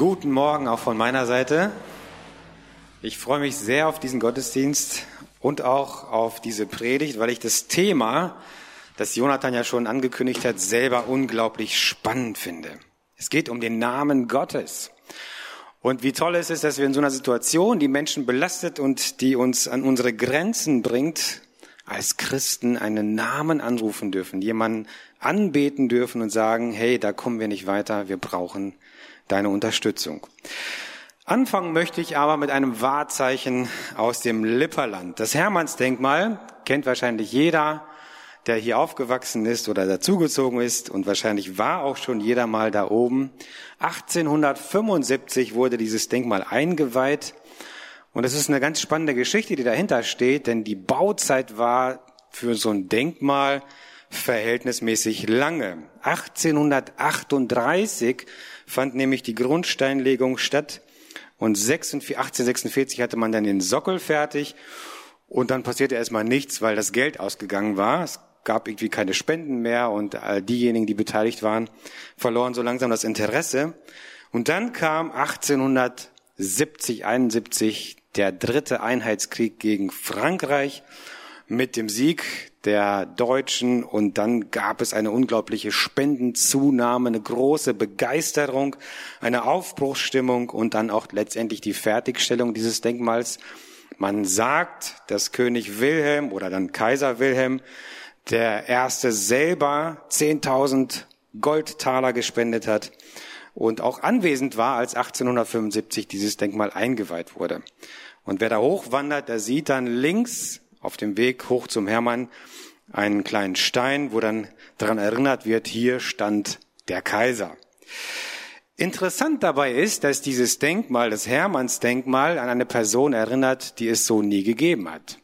Guten Morgen auch von meiner Seite. Ich freue mich sehr auf diesen Gottesdienst und auch auf diese Predigt, weil ich das Thema, das Jonathan ja schon angekündigt hat, selber unglaublich spannend finde. Es geht um den Namen Gottes. Und wie toll es ist, dass wir in so einer Situation, die Menschen belastet und die uns an unsere Grenzen bringt, als Christen einen Namen anrufen dürfen, jemanden anbeten dürfen und sagen, hey, da kommen wir nicht weiter, wir brauchen deine Unterstützung. Anfangen möchte ich aber mit einem Wahrzeichen aus dem Lipperland. Das Hermannsdenkmal kennt wahrscheinlich jeder, der hier aufgewachsen ist oder dazugezogen ist und wahrscheinlich war auch schon jeder mal da oben. 1875 wurde dieses Denkmal eingeweiht und es ist eine ganz spannende Geschichte, die dahinter steht, denn die Bauzeit war für so ein Denkmal verhältnismäßig lange. 1838 fand nämlich die Grundsteinlegung statt und 1846 hatte man dann den Sockel fertig und dann passierte erstmal nichts, weil das Geld ausgegangen war. Es gab irgendwie keine Spenden mehr und diejenigen, die beteiligt waren, verloren so langsam das Interesse. Und dann kam 1870, 71 der dritte Einheitskrieg gegen Frankreich mit dem Sieg der Deutschen und dann gab es eine unglaubliche Spendenzunahme, eine große Begeisterung, eine Aufbruchsstimmung und dann auch letztendlich die Fertigstellung dieses Denkmals. Man sagt, dass König Wilhelm oder dann Kaiser Wilhelm der erste selber 10.000 Goldtaler gespendet hat und auch anwesend war, als 1875 dieses Denkmal eingeweiht wurde. Und wer da hochwandert, der sieht dann links auf dem Weg hoch zum Hermann einen kleinen Stein, wo dann daran erinnert wird, hier stand der Kaiser. Interessant dabei ist, dass dieses Denkmal, das Hermannsdenkmal, an eine Person erinnert, die es so nie gegeben hat.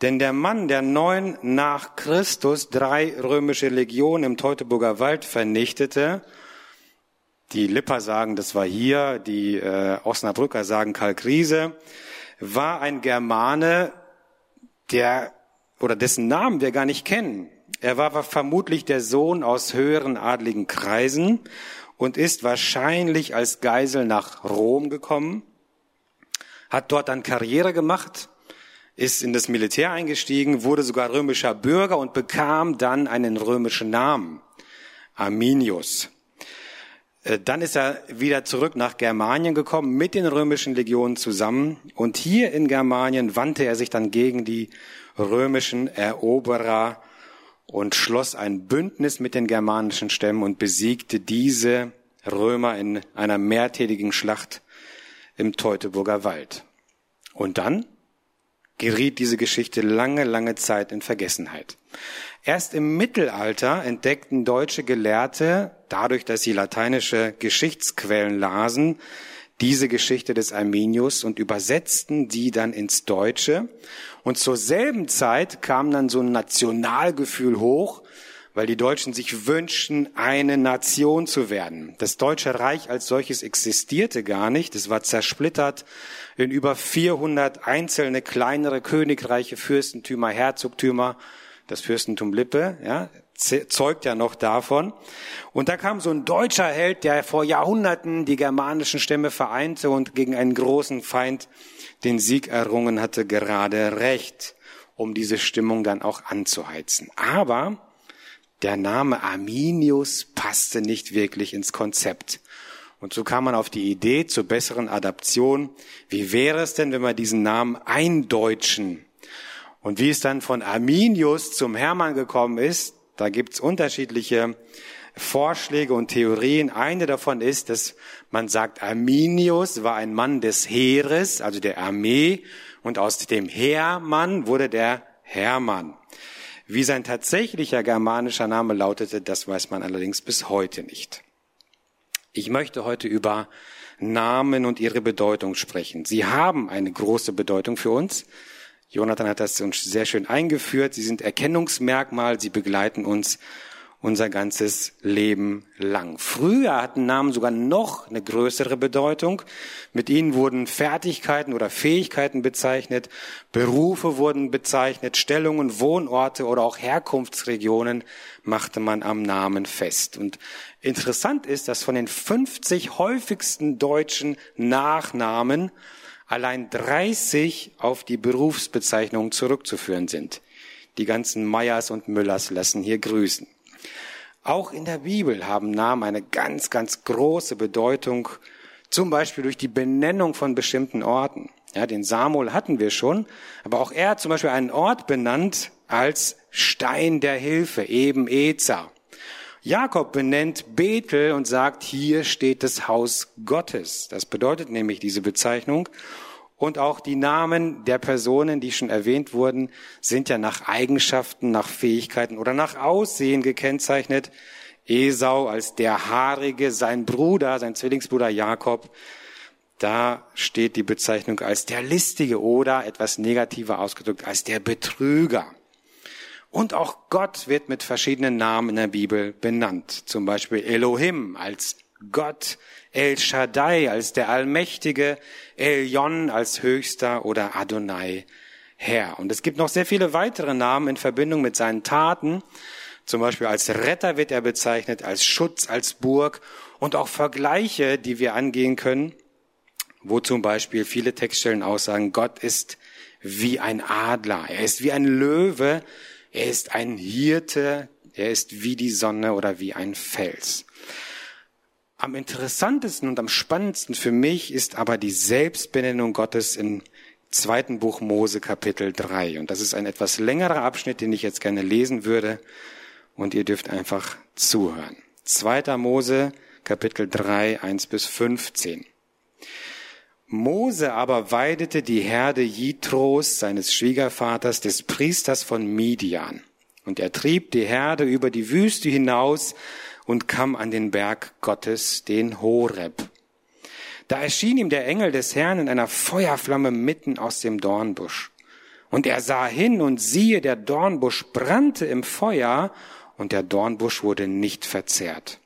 Denn der Mann, der neun nach Christus drei römische Legionen im Teutoburger Wald vernichtete, die Lipper sagen, das war hier, die äh, Osnabrücker sagen Kalkriese, war ein Germane, der oder dessen Namen wir gar nicht kennen. Er war vermutlich der Sohn aus höheren adligen Kreisen und ist wahrscheinlich als Geisel nach Rom gekommen, hat dort dann Karriere gemacht, ist in das Militär eingestiegen, wurde sogar römischer Bürger und bekam dann einen römischen Namen, Arminius. Äh, dann ist er wieder zurück nach Germanien gekommen mit den römischen Legionen zusammen. Und hier in Germanien wandte er sich dann gegen die römischen Eroberer und schloss ein Bündnis mit den germanischen Stämmen und besiegte diese Römer in einer mehrtägigen Schlacht im Teutoburger Wald. Und dann geriet diese Geschichte lange, lange Zeit in Vergessenheit. Erst im Mittelalter entdeckten deutsche Gelehrte, dadurch, dass sie lateinische Geschichtsquellen lasen, diese Geschichte des Arminius und übersetzten die dann ins Deutsche. Und zur selben Zeit kam dann so ein Nationalgefühl hoch, weil die Deutschen sich wünschten, eine Nation zu werden. Das Deutsche Reich als solches existierte gar nicht. Es war zersplittert in über 400 einzelne kleinere Königreiche, Fürstentümer, Herzogtümer das Fürstentum Lippe, ja, zeugt ja noch davon. Und da kam so ein deutscher Held, der vor Jahrhunderten die germanischen Stämme vereinte und gegen einen großen Feind den Sieg errungen hatte, gerade recht, um diese Stimmung dann auch anzuheizen. Aber der Name Arminius passte nicht wirklich ins Konzept. Und so kam man auf die Idee zur besseren Adaption. Wie wäre es denn, wenn wir diesen Namen eindeutschen? Und wie es dann von Arminius zum Hermann gekommen ist, da gibt's unterschiedliche Vorschläge und Theorien. Eine davon ist, dass man sagt, Arminius war ein Mann des Heeres, also der Armee, und aus dem Heermann wurde der Hermann. Wie sein tatsächlicher germanischer Name lautete, das weiß man allerdings bis heute nicht. Ich möchte heute über Namen und ihre Bedeutung sprechen. Sie haben eine große Bedeutung für uns. Jonathan hat das uns sehr schön eingeführt. Sie sind Erkennungsmerkmal, sie begleiten uns unser ganzes Leben lang. Früher hatten Namen sogar noch eine größere Bedeutung. Mit ihnen wurden Fertigkeiten oder Fähigkeiten bezeichnet, Berufe wurden bezeichnet, Stellungen, Wohnorte oder auch Herkunftsregionen machte man am Namen fest. Und interessant ist, dass von den 50 häufigsten deutschen Nachnamen allein 30 auf die Berufsbezeichnung zurückzuführen sind. Die ganzen Meyers und Müllers lassen hier grüßen. Auch in der Bibel haben Namen eine ganz, ganz große Bedeutung, zum Beispiel durch die Benennung von bestimmten Orten. Ja, den Samuel hatten wir schon, aber auch er hat zum Beispiel einen Ort benannt als Stein der Hilfe, eben Eza. Jakob benennt Bethel und sagt, hier steht das Haus Gottes. Das bedeutet nämlich diese Bezeichnung. Und auch die Namen der Personen, die schon erwähnt wurden, sind ja nach Eigenschaften, nach Fähigkeiten oder nach Aussehen gekennzeichnet. Esau als der Haarige, sein Bruder, sein Zwillingsbruder Jakob, da steht die Bezeichnung als der Listige oder etwas negativer ausgedrückt als der Betrüger. Und auch Gott wird mit verschiedenen Namen in der Bibel benannt. Zum Beispiel Elohim als Gott, El Shaddai als der Allmächtige, Elyon als Höchster oder Adonai Herr. Und es gibt noch sehr viele weitere Namen in Verbindung mit seinen Taten. Zum Beispiel als Retter wird er bezeichnet, als Schutz, als Burg und auch Vergleiche, die wir angehen können, wo zum Beispiel viele Textstellen aussagen, Gott ist wie ein Adler, er ist wie ein Löwe, er ist ein Hirte, er ist wie die Sonne oder wie ein Fels. Am interessantesten und am spannendsten für mich ist aber die Selbstbenennung Gottes im zweiten Buch Mose Kapitel 3. Und das ist ein etwas längerer Abschnitt, den ich jetzt gerne lesen würde. Und ihr dürft einfach zuhören. Zweiter Mose Kapitel 3, 1 bis 15. Mose aber weidete die Herde Jitros, seines Schwiegervaters, des Priesters von Midian. Und er trieb die Herde über die Wüste hinaus und kam an den Berg Gottes, den Horeb. Da erschien ihm der Engel des Herrn in einer Feuerflamme mitten aus dem Dornbusch. Und er sah hin und siehe, der Dornbusch brannte im Feuer und der Dornbusch wurde nicht verzehrt.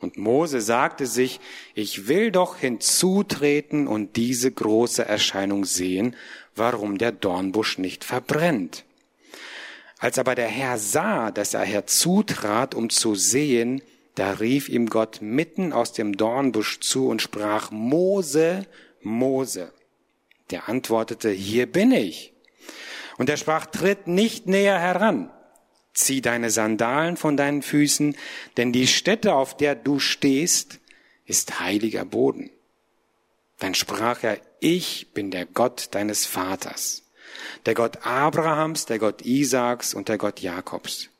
Und Mose sagte sich, ich will doch hinzutreten und diese große Erscheinung sehen, warum der Dornbusch nicht verbrennt. Als aber der Herr sah, dass er herzutrat, um zu sehen, da rief ihm Gott mitten aus dem Dornbusch zu und sprach, Mose, Mose. Der antwortete, hier bin ich. Und er sprach, tritt nicht näher heran zieh deine Sandalen von deinen Füßen, denn die Stätte, auf der du stehst, ist heiliger Boden. Dann sprach er, ich bin der Gott deines Vaters, der Gott Abrahams, der Gott Isaaks und der Gott Jakobs.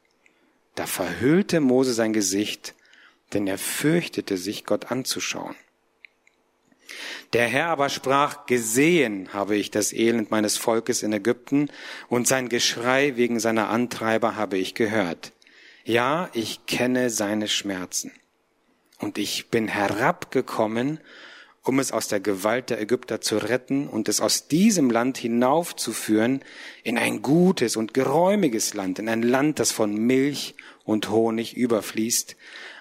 Da verhüllte Mose sein Gesicht, denn er fürchtete sich, Gott anzuschauen. Der Herr aber sprach, gesehen habe ich das Elend meines Volkes in Ägypten und sein Geschrei wegen seiner Antreiber habe ich gehört. Ja, ich kenne seine Schmerzen. Und ich bin herabgekommen, um es aus der Gewalt der Ägypter zu retten und es aus diesem Land hinaufzuführen in ein gutes und geräumiges Land, in ein Land, das von Milch und Honig überfließt,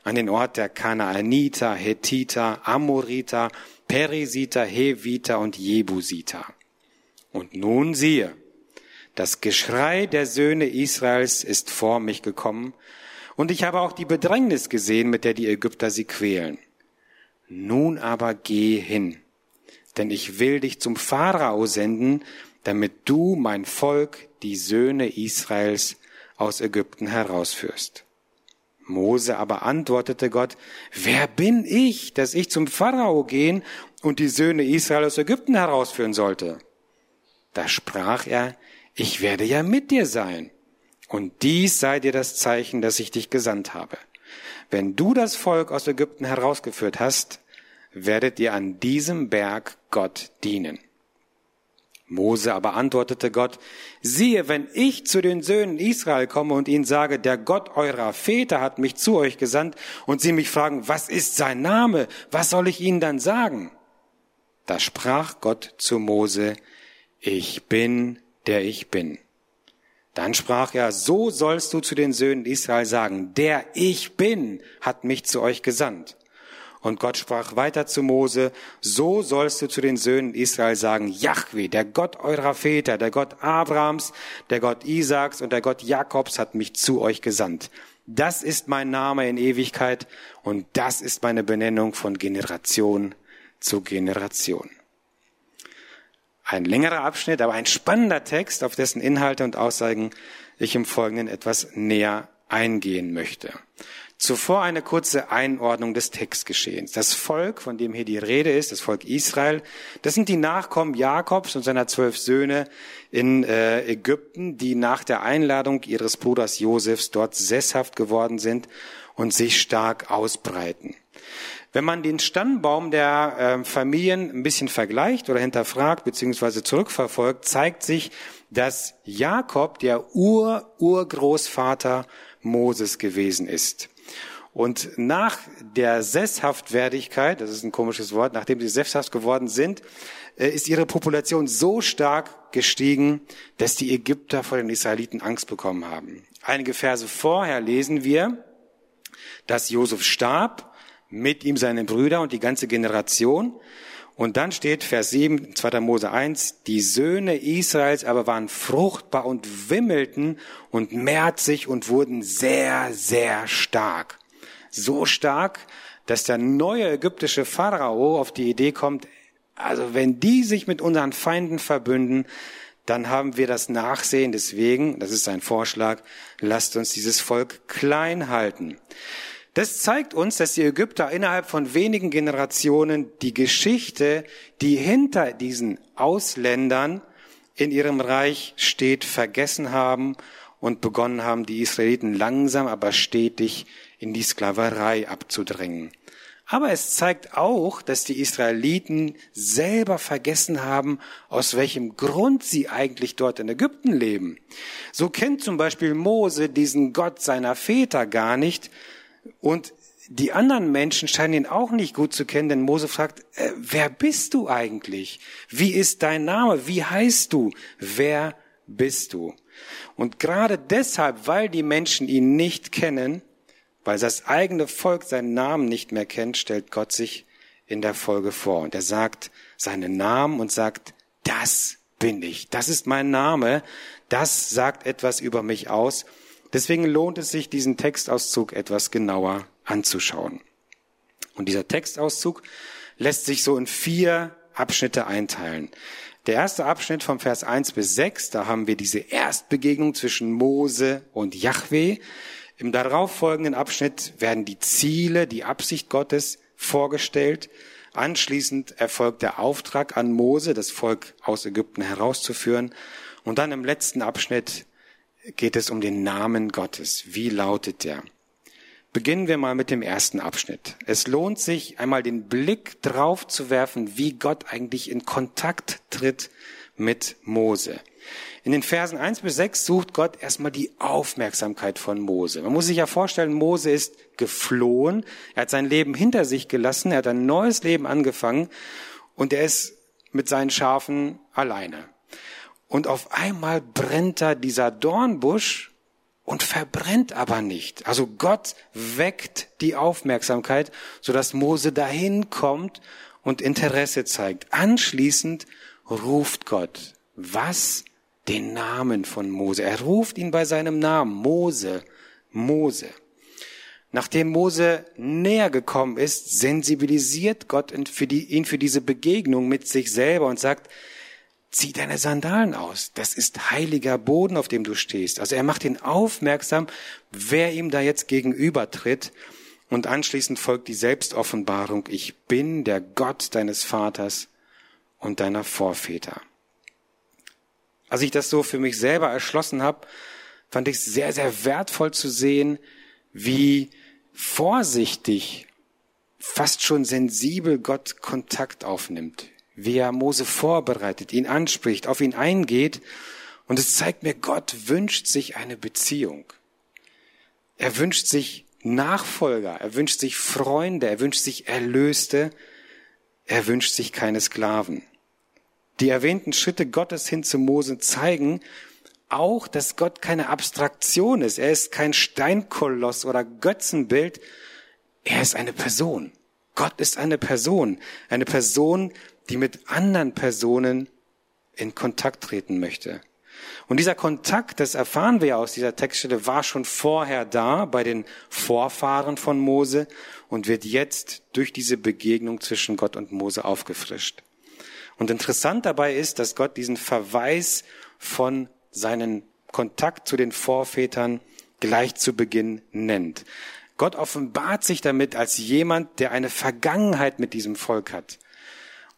an den Ort der Kanaaniter, Hethiter, Amoriter, Perisiter, Heviter und Jebusiter. Und nun siehe, das Geschrei der Söhne Israels ist vor mich gekommen, und ich habe auch die Bedrängnis gesehen, mit der die Ägypter sie quälen. Nun aber geh hin, denn ich will dich zum Pharao senden, damit du mein Volk, die Söhne Israels, aus Ägypten herausführst. Mose aber antwortete Gott, wer bin ich, dass ich zum Pharao gehen und die Söhne Israel aus Ägypten herausführen sollte? Da sprach er, ich werde ja mit dir sein. Und dies sei dir das Zeichen, dass ich dich gesandt habe. Wenn du das Volk aus Ägypten herausgeführt hast, werdet ihr an diesem Berg Gott dienen. Mose aber antwortete Gott, siehe, wenn ich zu den Söhnen Israel komme und ihnen sage, der Gott eurer Väter hat mich zu euch gesandt, und sie mich fragen, was ist sein Name, was soll ich ihnen dann sagen? Da sprach Gott zu Mose, ich bin, der ich bin. Dann sprach er, so sollst du zu den Söhnen Israel sagen, der ich bin, hat mich zu euch gesandt. Und Gott sprach weiter zu Mose, so sollst du zu den Söhnen Israel sagen, Yahweh, der Gott eurer Väter, der Gott Abrahams, der Gott Isaaks und der Gott Jakobs hat mich zu euch gesandt. Das ist mein Name in Ewigkeit und das ist meine Benennung von Generation zu Generation. Ein längerer Abschnitt, aber ein spannender Text, auf dessen Inhalte und Aussagen ich im Folgenden etwas näher eingehen möchte. Zuvor eine kurze Einordnung des Textgeschehens. Das Volk, von dem hier die Rede ist, das Volk Israel, das sind die Nachkommen Jakobs und seiner zwölf Söhne in äh, Ägypten, die nach der Einladung ihres Bruders Josefs dort sesshaft geworden sind und sich stark ausbreiten. Wenn man den Stammbaum der äh, Familien ein bisschen vergleicht oder hinterfragt beziehungsweise zurückverfolgt, zeigt sich, dass Jakob der Ur-Urgroßvater Moses gewesen ist. Und nach der Sesshaftwerdigkeit, das ist ein komisches Wort, nachdem sie sesshaft geworden sind, äh, ist ihre Population so stark gestiegen, dass die Ägypter vor den Israeliten Angst bekommen haben. Einige Verse vorher lesen wir, dass Josef starb, mit ihm seine Brüder und die ganze Generation. Und dann steht Vers 7, 2. Mose 1, die Söhne Israels aber waren fruchtbar und wimmelten und mehrtzig und wurden sehr, sehr stark so stark, dass der neue ägyptische Pharao auf die Idee kommt, also wenn die sich mit unseren Feinden verbünden, dann haben wir das Nachsehen. Deswegen, das ist sein Vorschlag, lasst uns dieses Volk klein halten. Das zeigt uns, dass die Ägypter innerhalb von wenigen Generationen die Geschichte, die hinter diesen Ausländern in ihrem Reich steht, vergessen haben und begonnen haben, die Israeliten langsam aber stetig in die Sklaverei abzudrängen. Aber es zeigt auch, dass die Israeliten selber vergessen haben, aus welchem Grund sie eigentlich dort in Ägypten leben. So kennt zum Beispiel Mose diesen Gott seiner Väter gar nicht und die anderen Menschen scheinen ihn auch nicht gut zu kennen, denn Mose fragt, äh, wer bist du eigentlich? Wie ist dein Name? Wie heißt du? Wer bist du? Und gerade deshalb, weil die Menschen ihn nicht kennen, weil das eigene Volk seinen Namen nicht mehr kennt, stellt Gott sich in der Folge vor. Und er sagt seinen Namen und sagt, das bin ich. Das ist mein Name. Das sagt etwas über mich aus. Deswegen lohnt es sich, diesen Textauszug etwas genauer anzuschauen. Und dieser Textauszug lässt sich so in vier Abschnitte einteilen. Der erste Abschnitt vom Vers 1 bis 6, da haben wir diese Erstbegegnung zwischen Mose und Yahweh. Im darauffolgenden Abschnitt werden die Ziele, die Absicht Gottes vorgestellt. Anschließend erfolgt der Auftrag an Mose, das Volk aus Ägypten herauszuführen. Und dann im letzten Abschnitt geht es um den Namen Gottes. Wie lautet der? Beginnen wir mal mit dem ersten Abschnitt. Es lohnt sich, einmal den Blick drauf zu werfen, wie Gott eigentlich in Kontakt tritt mit Mose. In den Versen 1 bis 6 sucht Gott erstmal die Aufmerksamkeit von Mose. Man muss sich ja vorstellen, Mose ist geflohen, er hat sein Leben hinter sich gelassen, er hat ein neues Leben angefangen und er ist mit seinen Schafen alleine. Und auf einmal brennt da dieser Dornbusch und verbrennt aber nicht. Also Gott weckt die Aufmerksamkeit, sodass Mose dahin kommt und Interesse zeigt. Anschließend ruft Gott. Was den Namen von Mose. Er ruft ihn bei seinem Namen, Mose, Mose. Nachdem Mose näher gekommen ist, sensibilisiert Gott ihn für, diese Begegnung mit sich selber und sagt, zieh deine Sandalen aus. Das ist heiliger Boden, auf dem du stehst. Also er macht ihn aufmerksam, wer ihm da jetzt gegenübertritt. Und anschließend folgt die Selbstoffenbarung, ich bin der Gott deines Vaters und deiner Vorväter. Als ich das so für mich selber erschlossen habe, fand ich es sehr, sehr wertvoll zu sehen, wie vorsichtig, fast schon sensibel Gott Kontakt aufnimmt, wie er Mose vorbereitet, ihn anspricht, auf ihn eingeht. Und es zeigt mir, Gott wünscht sich eine Beziehung. Er wünscht sich Nachfolger, er wünscht sich Freunde, er wünscht sich Erlöste, er wünscht sich keine Sklaven. Die erwähnten Schritte Gottes hin zu Mose zeigen, auch, dass Gott keine Abstraktion ist. Er ist kein Steinkoloss oder Götzenbild. Er ist eine Person. Gott ist eine Person. Eine Person, die mit anderen Personen in Kontakt treten möchte. Und dieser Kontakt, das erfahren wir aus dieser Textstelle, war schon vorher da bei den Vorfahren von Mose und wird jetzt durch diese Begegnung zwischen Gott und Mose aufgefrischt. Und interessant dabei ist, dass Gott diesen Verweis von seinen Kontakt zu den Vorvätern gleich zu Beginn nennt. Gott offenbart sich damit als jemand, der eine Vergangenheit mit diesem Volk hat.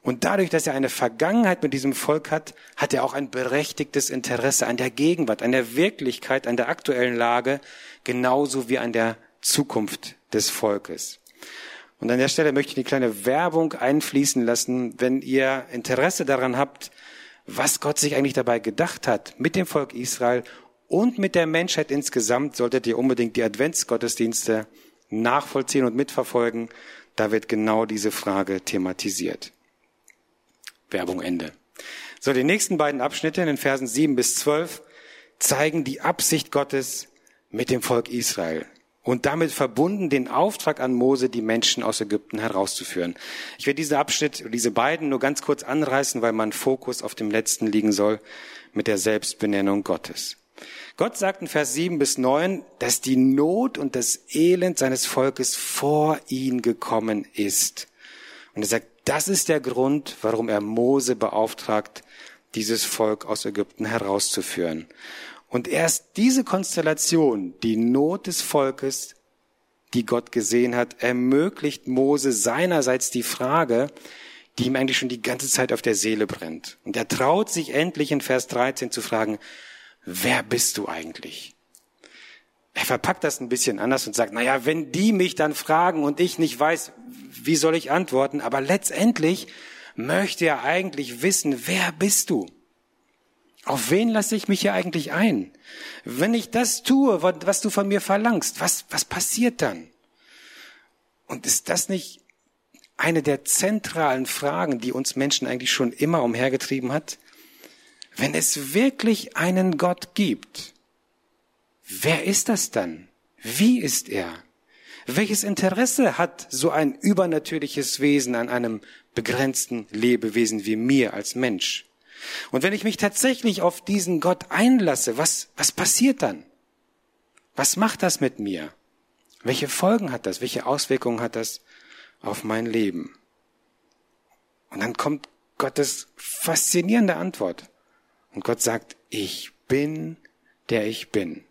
Und dadurch, dass er eine Vergangenheit mit diesem Volk hat, hat er auch ein berechtigtes Interesse an der Gegenwart, an der Wirklichkeit, an der aktuellen Lage, genauso wie an der Zukunft des Volkes. Und an der Stelle möchte ich eine kleine Werbung einfließen lassen, wenn ihr Interesse daran habt, was Gott sich eigentlich dabei gedacht hat mit dem Volk Israel und mit der Menschheit insgesamt, solltet ihr unbedingt die Adventsgottesdienste nachvollziehen und mitverfolgen. Da wird genau diese Frage thematisiert. Werbung Ende. So, die nächsten beiden Abschnitte in den Versen 7 bis 12 zeigen die Absicht Gottes mit dem Volk Israel und damit verbunden den Auftrag an Mose, die Menschen aus Ägypten herauszuführen. Ich werde diesen Abschnitt, diese beiden nur ganz kurz anreißen, weil mein Fokus auf dem letzten liegen soll mit der Selbstbenennung Gottes. Gott sagt in Vers 7 bis 9, dass die Not und das Elend seines Volkes vor ihn gekommen ist. Und er sagt, das ist der Grund, warum er Mose beauftragt, dieses Volk aus Ägypten herauszuführen. Und erst diese Konstellation, die Not des Volkes, die Gott gesehen hat, ermöglicht Mose seinerseits die Frage, die ihm eigentlich schon die ganze Zeit auf der Seele brennt. Und er traut sich endlich in Vers 13 zu fragen, wer bist du eigentlich? Er verpackt das ein bisschen anders und sagt, naja, wenn die mich dann fragen und ich nicht weiß, wie soll ich antworten? Aber letztendlich möchte er eigentlich wissen, wer bist du? Auf wen lasse ich mich hier eigentlich ein? Wenn ich das tue, was du von mir verlangst, was, was passiert dann? Und ist das nicht eine der zentralen Fragen, die uns Menschen eigentlich schon immer umhergetrieben hat? Wenn es wirklich einen Gott gibt, wer ist das dann? Wie ist er? Welches Interesse hat so ein übernatürliches Wesen an einem begrenzten Lebewesen wie mir als Mensch? Und wenn ich mich tatsächlich auf diesen Gott einlasse, was, was passiert dann? Was macht das mit mir? Welche Folgen hat das? Welche Auswirkungen hat das auf mein Leben? Und dann kommt Gottes faszinierende Antwort. Und Gott sagt, ich bin, der ich bin.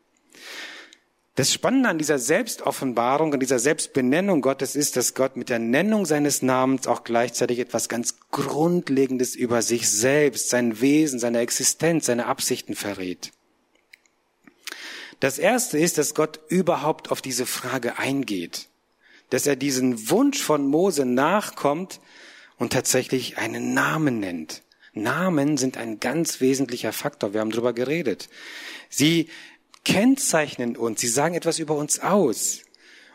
Das Spannende an dieser Selbstoffenbarung, an dieser Selbstbenennung Gottes ist, dass Gott mit der Nennung seines Namens auch gleichzeitig etwas ganz Grundlegendes über sich selbst, sein Wesen, seine Existenz, seine Absichten verrät. Das erste ist, dass Gott überhaupt auf diese Frage eingeht, dass er diesen Wunsch von Mose nachkommt und tatsächlich einen Namen nennt. Namen sind ein ganz wesentlicher Faktor. Wir haben darüber geredet. Sie kennzeichnen uns, sie sagen etwas über uns aus.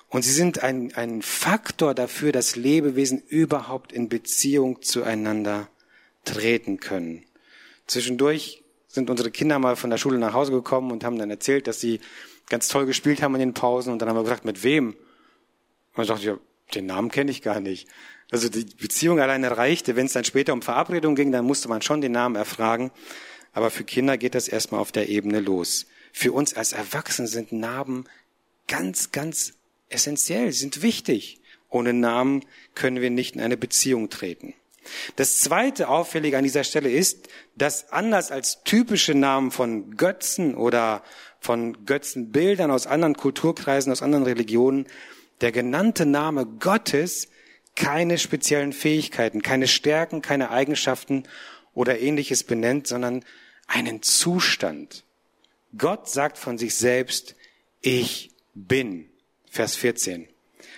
Und sie sind ein, ein Faktor dafür, dass Lebewesen überhaupt in Beziehung zueinander treten können. Zwischendurch sind unsere Kinder mal von der Schule nach Hause gekommen und haben dann erzählt, dass sie ganz toll gespielt haben in den Pausen. Und dann haben wir gefragt, mit wem? Und dann dachte ich, ja, den Namen kenne ich gar nicht. Also die Beziehung alleine reichte. Wenn es dann später um Verabredung ging, dann musste man schon den Namen erfragen. Aber für Kinder geht das erstmal auf der Ebene los. Für uns als Erwachsene sind Namen ganz, ganz essentiell, sind wichtig. Ohne Namen können wir nicht in eine Beziehung treten. Das zweite Auffällige an dieser Stelle ist, dass anders als typische Namen von Götzen oder von Götzenbildern aus anderen Kulturkreisen, aus anderen Religionen, der genannte Name Gottes keine speziellen Fähigkeiten, keine Stärken, keine Eigenschaften oder ähnliches benennt, sondern einen Zustand. Gott sagt von sich selbst, ich bin. Vers 14.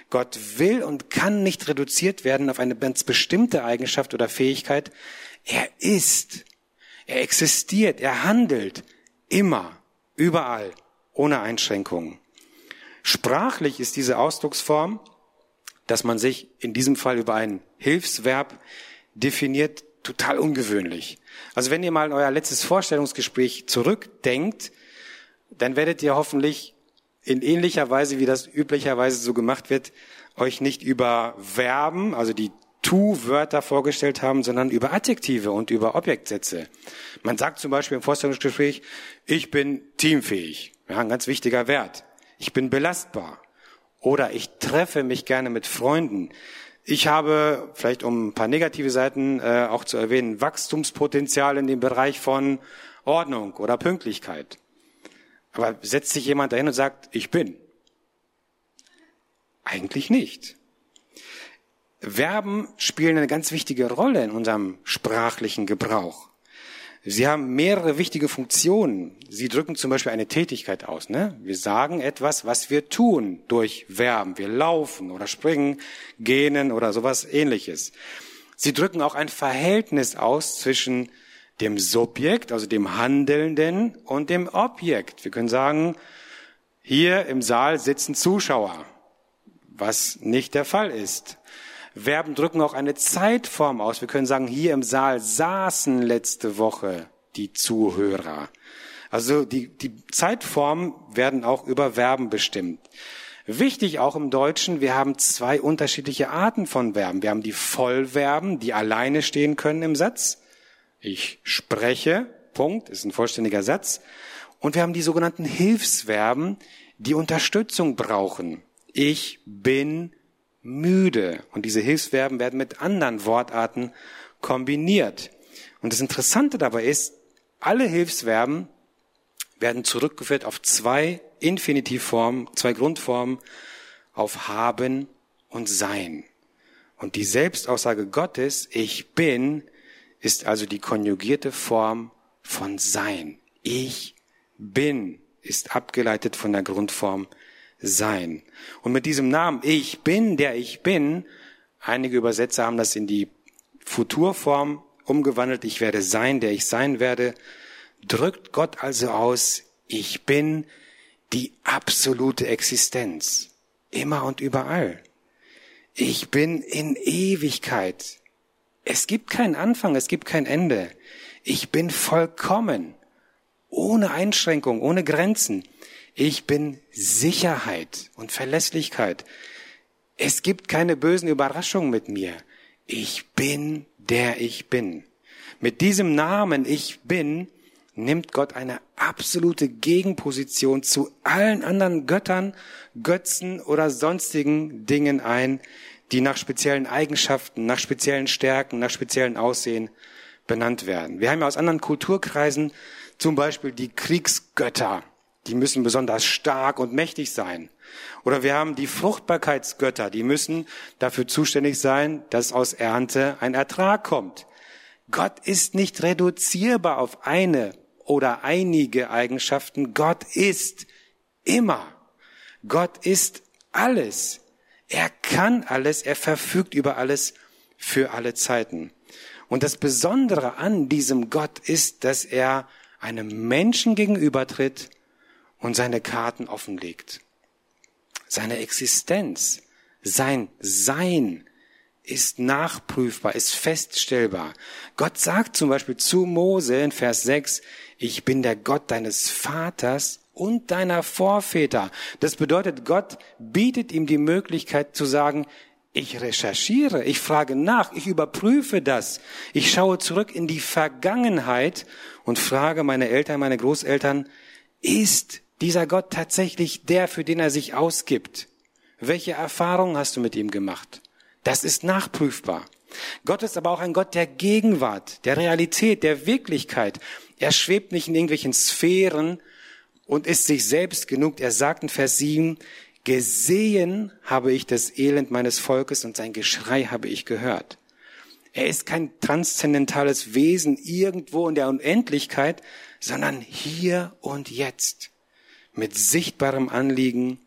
Gott will und kann nicht reduziert werden auf eine ganz bestimmte Eigenschaft oder Fähigkeit. Er ist. Er existiert. Er handelt. Immer. Überall. Ohne Einschränkungen. Sprachlich ist diese Ausdrucksform, dass man sich in diesem Fall über ein Hilfsverb definiert, total ungewöhnlich. Also wenn ihr mal in euer letztes Vorstellungsgespräch zurückdenkt, dann werdet ihr hoffentlich in ähnlicher Weise, wie das üblicherweise so gemacht wird, euch nicht über Verben, also die Tu-Wörter vorgestellt haben, sondern über Adjektive und über Objektsätze. Man sagt zum Beispiel im Vorstellungsgespräch, ich bin teamfähig. Ja, ein ganz wichtiger Wert. Ich bin belastbar. Oder ich treffe mich gerne mit Freunden. Ich habe, vielleicht um ein paar negative Seiten äh, auch zu erwähnen, Wachstumspotenzial in dem Bereich von Ordnung oder Pünktlichkeit. Aber setzt sich jemand dahin und sagt, ich bin? Eigentlich nicht. Verben spielen eine ganz wichtige Rolle in unserem sprachlichen Gebrauch. Sie haben mehrere wichtige Funktionen. Sie drücken zum Beispiel eine Tätigkeit aus. Ne? Wir sagen etwas, was wir tun durch Verben. Wir laufen oder springen, gähnen oder sowas ähnliches. Sie drücken auch ein Verhältnis aus zwischen dem Subjekt, also dem Handelnden, und dem Objekt. Wir können sagen, hier im Saal sitzen Zuschauer, was nicht der Fall ist. Verben drücken auch eine Zeitform aus. Wir können sagen, hier im Saal saßen letzte Woche die Zuhörer. Also die, die Zeitformen werden auch über Verben bestimmt. Wichtig auch im Deutschen, wir haben zwei unterschiedliche Arten von Verben. Wir haben die Vollverben, die alleine stehen können im Satz. Ich spreche, Punkt, ist ein vollständiger Satz. Und wir haben die sogenannten Hilfsverben, die Unterstützung brauchen. Ich bin müde. Und diese Hilfsverben werden mit anderen Wortarten kombiniert. Und das Interessante dabei ist, alle Hilfsverben werden zurückgeführt auf zwei Infinitivformen, zwei Grundformen, auf haben und sein. Und die Selbstaussage Gottes, ich bin, ist also die konjugierte Form von sein. Ich bin ist abgeleitet von der Grundform sein. Und mit diesem Namen, ich bin, der ich bin, einige Übersetzer haben das in die Futurform umgewandelt, ich werde sein, der ich sein werde, drückt Gott also aus, ich bin die absolute Existenz, immer und überall. Ich bin in Ewigkeit. Es gibt keinen Anfang, es gibt kein Ende. Ich bin vollkommen, ohne Einschränkung, ohne Grenzen. Ich bin Sicherheit und Verlässlichkeit. Es gibt keine bösen Überraschungen mit mir. Ich bin der ich bin. Mit diesem Namen ich bin nimmt Gott eine absolute Gegenposition zu allen anderen Göttern, Götzen oder sonstigen Dingen ein, die nach speziellen Eigenschaften, nach speziellen Stärken, nach speziellen Aussehen benannt werden. Wir haben ja aus anderen Kulturkreisen zum Beispiel die Kriegsgötter die müssen besonders stark und mächtig sein. Oder wir haben die Fruchtbarkeitsgötter, die müssen dafür zuständig sein, dass aus Ernte ein Ertrag kommt. Gott ist nicht reduzierbar auf eine oder einige Eigenschaften. Gott ist immer. Gott ist alles. Er kann alles, er verfügt über alles für alle Zeiten. Und das Besondere an diesem Gott ist, dass er einem Menschen gegenübertritt, und seine Karten offenlegt. Seine Existenz, sein Sein ist nachprüfbar, ist feststellbar. Gott sagt zum Beispiel zu Mose in Vers 6, ich bin der Gott deines Vaters und deiner Vorväter. Das bedeutet, Gott bietet ihm die Möglichkeit zu sagen, ich recherchiere, ich frage nach, ich überprüfe das. Ich schaue zurück in die Vergangenheit und frage meine Eltern, meine Großeltern, ist dieser Gott tatsächlich der, für den er sich ausgibt? Welche Erfahrungen hast du mit ihm gemacht? Das ist nachprüfbar. Gott ist aber auch ein Gott der Gegenwart, der Realität, der Wirklichkeit. Er schwebt nicht in irgendwelchen Sphären und ist sich selbst genug. Er sagt in Vers 7, gesehen habe ich das Elend meines Volkes und sein Geschrei habe ich gehört. Er ist kein transzendentales Wesen irgendwo in der Unendlichkeit, sondern hier und jetzt mit sichtbarem Anliegen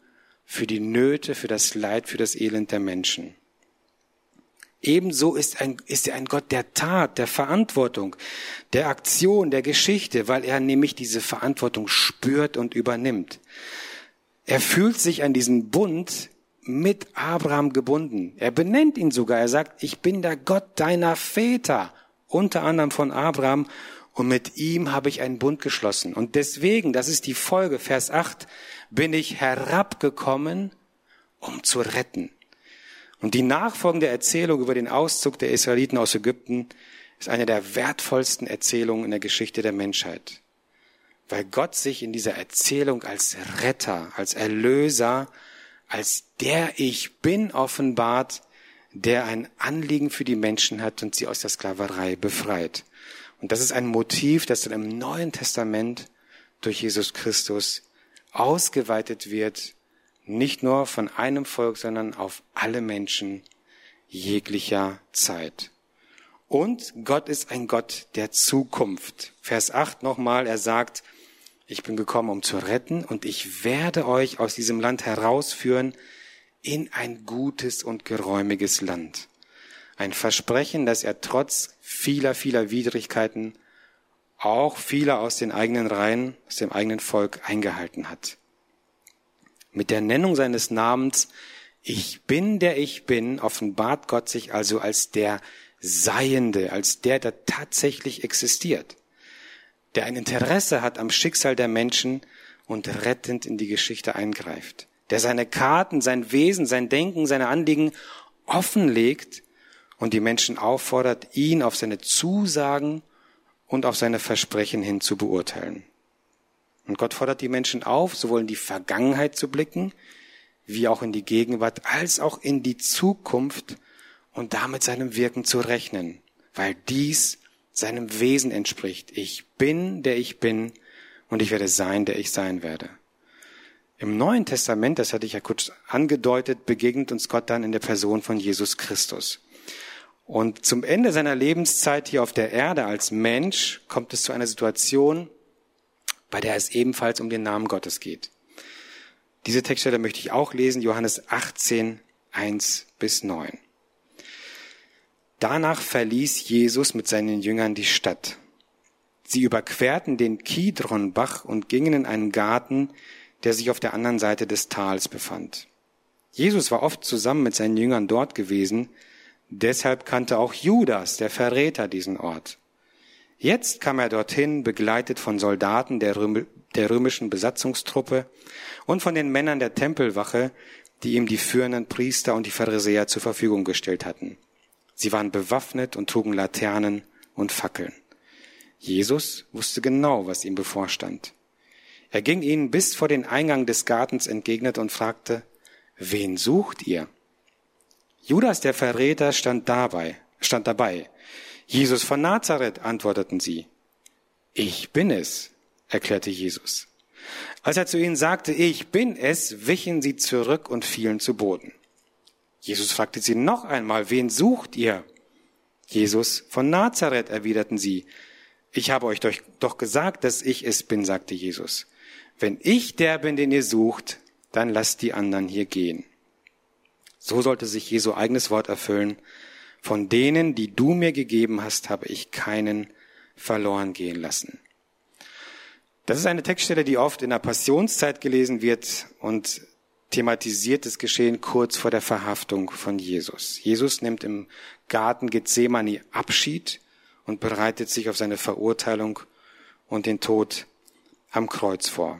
für die Nöte, für das Leid, für das Elend der Menschen. Ebenso ist, ein, ist er ein Gott der Tat, der Verantwortung, der Aktion, der Geschichte, weil er nämlich diese Verantwortung spürt und übernimmt. Er fühlt sich an diesen Bund mit Abraham gebunden. Er benennt ihn sogar. Er sagt, ich bin der Gott deiner Väter unter anderem von Abraham, und mit ihm habe ich einen Bund geschlossen. Und deswegen, das ist die Folge, Vers 8, bin ich herabgekommen, um zu retten. Und die nachfolgende Erzählung über den Auszug der Israeliten aus Ägypten ist eine der wertvollsten Erzählungen in der Geschichte der Menschheit. Weil Gott sich in dieser Erzählung als Retter, als Erlöser, als der ich bin offenbart, der ein Anliegen für die Menschen hat und sie aus der Sklaverei befreit. Und das ist ein Motiv, das dann im Neuen Testament durch Jesus Christus ausgeweitet wird, nicht nur von einem Volk, sondern auf alle Menschen jeglicher Zeit. Und Gott ist ein Gott der Zukunft. Vers 8 nochmal, er sagt, ich bin gekommen, um zu retten und ich werde euch aus diesem Land herausführen in ein gutes und geräumiges Land. Ein Versprechen, dass er trotz vieler, vieler Widrigkeiten auch viele aus den eigenen Reihen, aus dem eigenen Volk eingehalten hat. Mit der Nennung seines Namens Ich bin, der ich bin, offenbart Gott sich also als der Seiende, als der, der tatsächlich existiert, der ein Interesse hat am Schicksal der Menschen und rettend in die Geschichte eingreift, der seine Karten, sein Wesen, sein Denken, seine Anliegen offenlegt und die Menschen auffordert, ihn auf seine Zusagen und auf seine Versprechen hin zu beurteilen. Und Gott fordert die Menschen auf, sowohl in die Vergangenheit zu blicken, wie auch in die Gegenwart, als auch in die Zukunft und damit seinem Wirken zu rechnen, weil dies seinem Wesen entspricht. Ich bin, der ich bin, und ich werde sein, der ich sein werde. Im Neuen Testament, das hatte ich ja kurz angedeutet, begegnet uns Gott dann in der Person von Jesus Christus. Und zum Ende seiner Lebenszeit hier auf der Erde als Mensch kommt es zu einer Situation, bei der es ebenfalls um den Namen Gottes geht. Diese Textstelle möchte ich auch lesen, Johannes 18, 1 bis 9. Danach verließ Jesus mit seinen Jüngern die Stadt. Sie überquerten den Kidronbach und gingen in einen Garten, der sich auf der anderen Seite des Tals befand. Jesus war oft zusammen mit seinen Jüngern dort gewesen, Deshalb kannte auch Judas, der Verräter, diesen Ort. Jetzt kam er dorthin, begleitet von Soldaten der, Röm der römischen Besatzungstruppe und von den Männern der Tempelwache, die ihm die führenden Priester und die Pharisäer zur Verfügung gestellt hatten. Sie waren bewaffnet und trugen Laternen und Fackeln. Jesus wusste genau, was ihm bevorstand. Er ging ihnen bis vor den Eingang des Gartens entgegnet und fragte, wen sucht ihr? Judas der Verräter stand dabei, stand dabei. Jesus von Nazareth, antworteten sie. Ich bin es, erklärte Jesus. Als er zu ihnen sagte, ich bin es, wichen sie zurück und fielen zu Boden. Jesus fragte sie noch einmal, wen sucht ihr? Jesus von Nazareth, erwiderten sie. Ich habe euch doch gesagt, dass ich es bin, sagte Jesus. Wenn ich der bin, den ihr sucht, dann lasst die anderen hier gehen. So sollte sich Jesu eigenes Wort erfüllen. Von denen, die du mir gegeben hast, habe ich keinen verloren gehen lassen. Das ist eine Textstelle, die oft in der Passionszeit gelesen wird und thematisiert das Geschehen kurz vor der Verhaftung von Jesus. Jesus nimmt im Garten Gethsemane Abschied und bereitet sich auf seine Verurteilung und den Tod am Kreuz vor.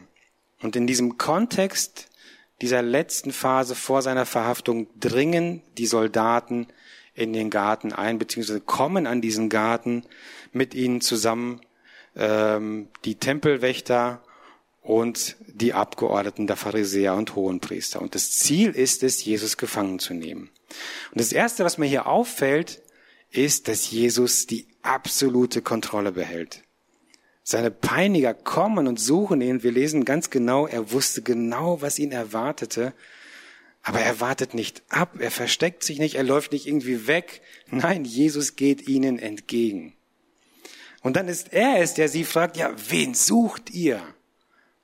Und in diesem Kontext dieser letzten Phase vor seiner Verhaftung dringen die Soldaten in den Garten ein, beziehungsweise kommen an diesen Garten mit ihnen zusammen ähm, die Tempelwächter und die Abgeordneten der Pharisäer und Hohenpriester. Und das Ziel ist es, Jesus gefangen zu nehmen. Und das Erste, was mir hier auffällt, ist, dass Jesus die absolute Kontrolle behält. Seine Peiniger kommen und suchen ihn. Wir lesen ganz genau, er wusste genau, was ihn erwartete. Aber er wartet nicht ab, er versteckt sich nicht, er läuft nicht irgendwie weg. Nein, Jesus geht ihnen entgegen. Und dann ist er es, der sie fragt, ja, wen sucht ihr?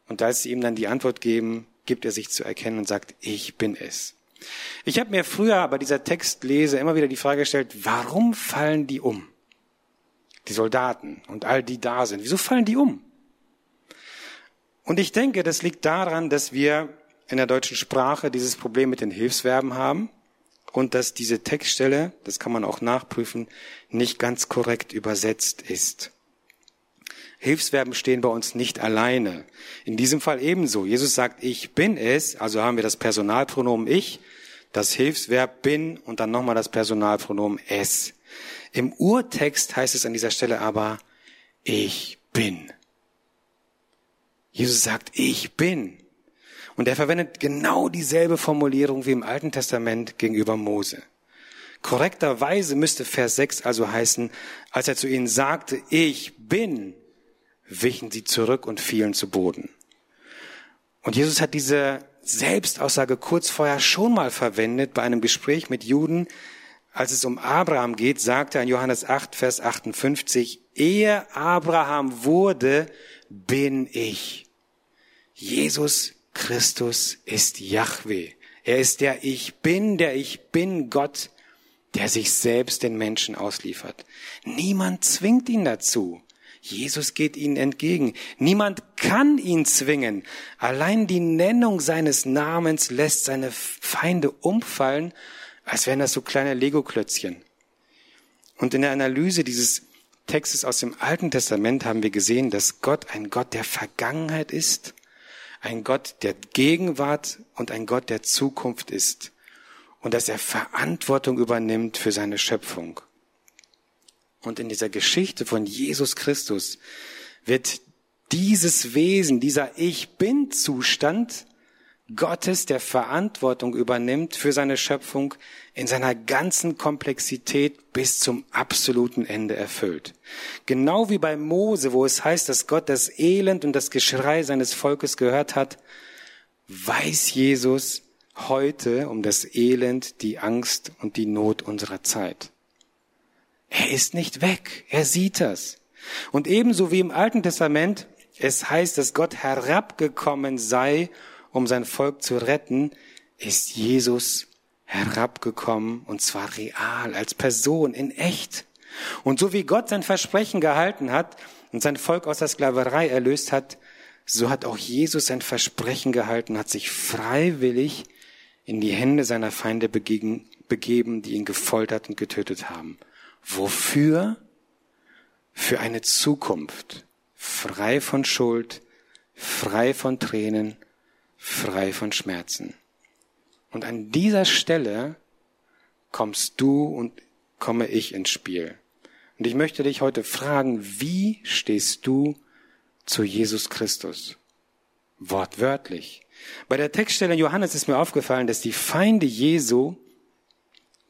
Und als sie ihm dann die Antwort geben, gibt er sich zu erkennen und sagt, ich bin es. Ich habe mir früher bei dieser Textlese immer wieder die Frage gestellt, warum fallen die um? die Soldaten und all die da sind. Wieso fallen die um? Und ich denke, das liegt daran, dass wir in der deutschen Sprache dieses Problem mit den Hilfsverben haben und dass diese Textstelle, das kann man auch nachprüfen, nicht ganz korrekt übersetzt ist. Hilfsverben stehen bei uns nicht alleine. In diesem Fall ebenso. Jesus sagt, ich bin es, also haben wir das Personalpronomen ich, das Hilfsverb bin und dann nochmal das Personalpronomen es. Im Urtext heißt es an dieser Stelle aber, ich bin. Jesus sagt, ich bin. Und er verwendet genau dieselbe Formulierung wie im Alten Testament gegenüber Mose. Korrekterweise müsste Vers 6 also heißen, als er zu ihnen sagte, ich bin, wichen sie zurück und fielen zu Boden. Und Jesus hat diese Selbstaussage kurz vorher schon mal verwendet bei einem Gespräch mit Juden. Als es um Abraham geht, sagt er in Johannes 8, Vers 58, ehe Abraham wurde, bin ich. Jesus Christus ist Yahweh. Er ist der Ich bin, der Ich bin Gott, der sich selbst den Menschen ausliefert. Niemand zwingt ihn dazu. Jesus geht ihnen entgegen. Niemand kann ihn zwingen. Allein die Nennung seines Namens lässt seine Feinde umfallen, als wären das so kleine Lego-Klötzchen. Und in der Analyse dieses Textes aus dem Alten Testament haben wir gesehen, dass Gott ein Gott der Vergangenheit ist, ein Gott der Gegenwart und ein Gott der Zukunft ist und dass er Verantwortung übernimmt für seine Schöpfung. Und in dieser Geschichte von Jesus Christus wird dieses Wesen, dieser Ich bin Zustand Gottes, der Verantwortung übernimmt für seine Schöpfung, in seiner ganzen Komplexität bis zum absoluten Ende erfüllt. Genau wie bei Mose, wo es heißt, dass Gott das Elend und das Geschrei seines Volkes gehört hat, weiß Jesus heute um das Elend, die Angst und die Not unserer Zeit. Er ist nicht weg. Er sieht das. Und ebenso wie im Alten Testament es heißt, dass Gott herabgekommen sei, um sein Volk zu retten, ist Jesus herabgekommen und zwar real, als Person, in echt. Und so wie Gott sein Versprechen gehalten hat und sein Volk aus der Sklaverei erlöst hat, so hat auch Jesus sein Versprechen gehalten, hat sich freiwillig in die Hände seiner Feinde begeben, die ihn gefoltert und getötet haben. Wofür? Für eine Zukunft, frei von Schuld, frei von Tränen, frei von Schmerzen. Und an dieser Stelle kommst du und komme ich ins Spiel. Und ich möchte dich heute fragen, wie stehst du zu Jesus Christus? Wortwörtlich. Bei der Textstelle Johannes ist mir aufgefallen, dass die Feinde Jesu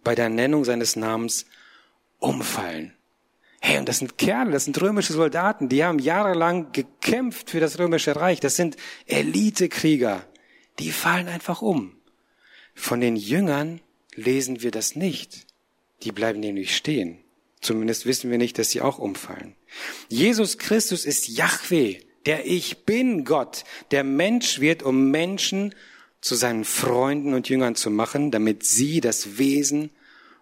bei der Nennung seines Namens umfallen. Hey, und das sind Kerle, das sind römische Soldaten, die haben jahrelang gekämpft für das römische Reich. Das sind Elitekrieger. Die fallen einfach um. Von den Jüngern lesen wir das nicht. Die bleiben nämlich stehen. Zumindest wissen wir nicht, dass sie auch umfallen. Jesus Christus ist Yahweh, der Ich bin Gott, der Mensch wird, um Menschen zu seinen Freunden und Jüngern zu machen, damit sie das Wesen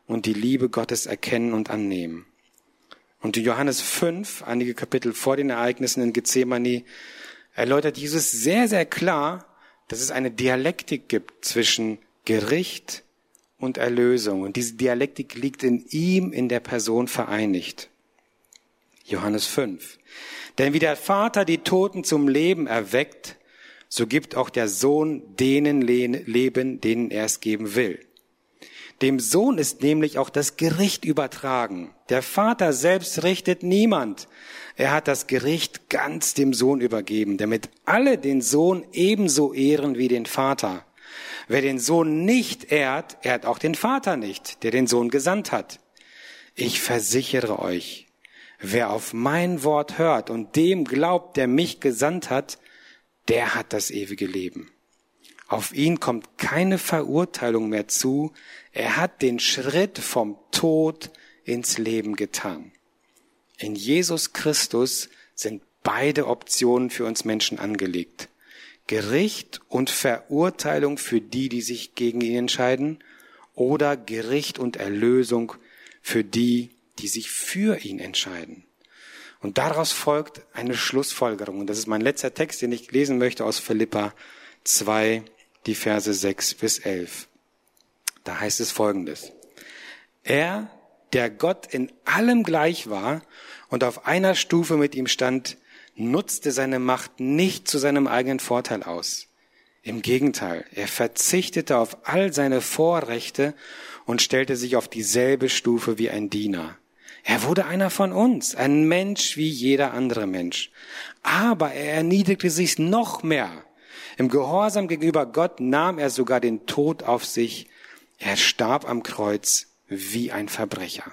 und die Liebe Gottes erkennen und annehmen. Und in Johannes 5, einige Kapitel vor den Ereignissen in Gethsemane, erläutert Jesus sehr, sehr klar, dass es eine Dialektik gibt zwischen Gericht und Erlösung. Und diese Dialektik liegt in ihm, in der Person vereinigt. Johannes 5. Denn wie der Vater die Toten zum Leben erweckt, so gibt auch der Sohn denen Leben, denen er es geben will. Dem Sohn ist nämlich auch das Gericht übertragen. Der Vater selbst richtet niemand. Er hat das Gericht ganz dem Sohn übergeben, damit alle den Sohn ebenso ehren wie den Vater. Wer den Sohn nicht ehrt, ehrt auch den Vater nicht, der den Sohn gesandt hat. Ich versichere euch, wer auf mein Wort hört und dem glaubt, der mich gesandt hat, der hat das ewige Leben. Auf ihn kommt keine Verurteilung mehr zu. Er hat den Schritt vom Tod ins Leben getan. In Jesus Christus sind beide Optionen für uns Menschen angelegt. Gericht und Verurteilung für die, die sich gegen ihn entscheiden, oder Gericht und Erlösung für die, die sich für ihn entscheiden. Und daraus folgt eine Schlussfolgerung. Und das ist mein letzter Text, den ich lesen möchte aus Philippa 2, die Verse 6 bis 11. Da heißt es folgendes. Er, der Gott in allem gleich war und auf einer Stufe mit ihm stand, nutzte seine Macht nicht zu seinem eigenen Vorteil aus. Im Gegenteil, er verzichtete auf all seine Vorrechte und stellte sich auf dieselbe Stufe wie ein Diener. Er wurde einer von uns, ein Mensch wie jeder andere Mensch. Aber er erniedrigte sich noch mehr. Im Gehorsam gegenüber Gott nahm er sogar den Tod auf sich. Er starb am Kreuz wie ein Verbrecher.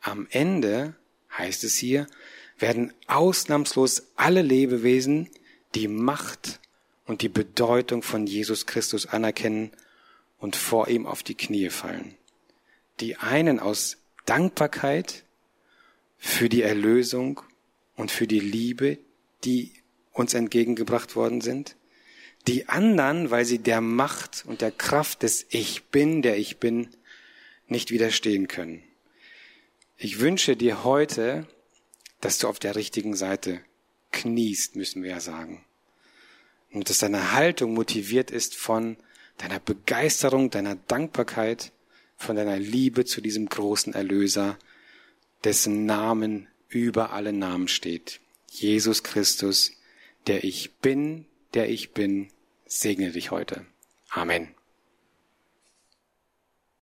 Am Ende, heißt es hier, werden ausnahmslos alle Lebewesen die Macht und die Bedeutung von Jesus Christus anerkennen und vor ihm auf die Knie fallen. Die einen aus Dankbarkeit für die Erlösung und für die Liebe, die uns entgegengebracht worden sind. Die anderen, weil sie der Macht und der Kraft des Ich bin, der ich bin, nicht widerstehen können. Ich wünsche dir heute, dass du auf der richtigen Seite kniest, müssen wir ja sagen. Und dass deine Haltung motiviert ist von deiner Begeisterung, deiner Dankbarkeit, von deiner Liebe zu diesem großen Erlöser, dessen Namen über alle Namen steht. Jesus Christus, der ich bin, der ich bin, segne dich heute. Amen.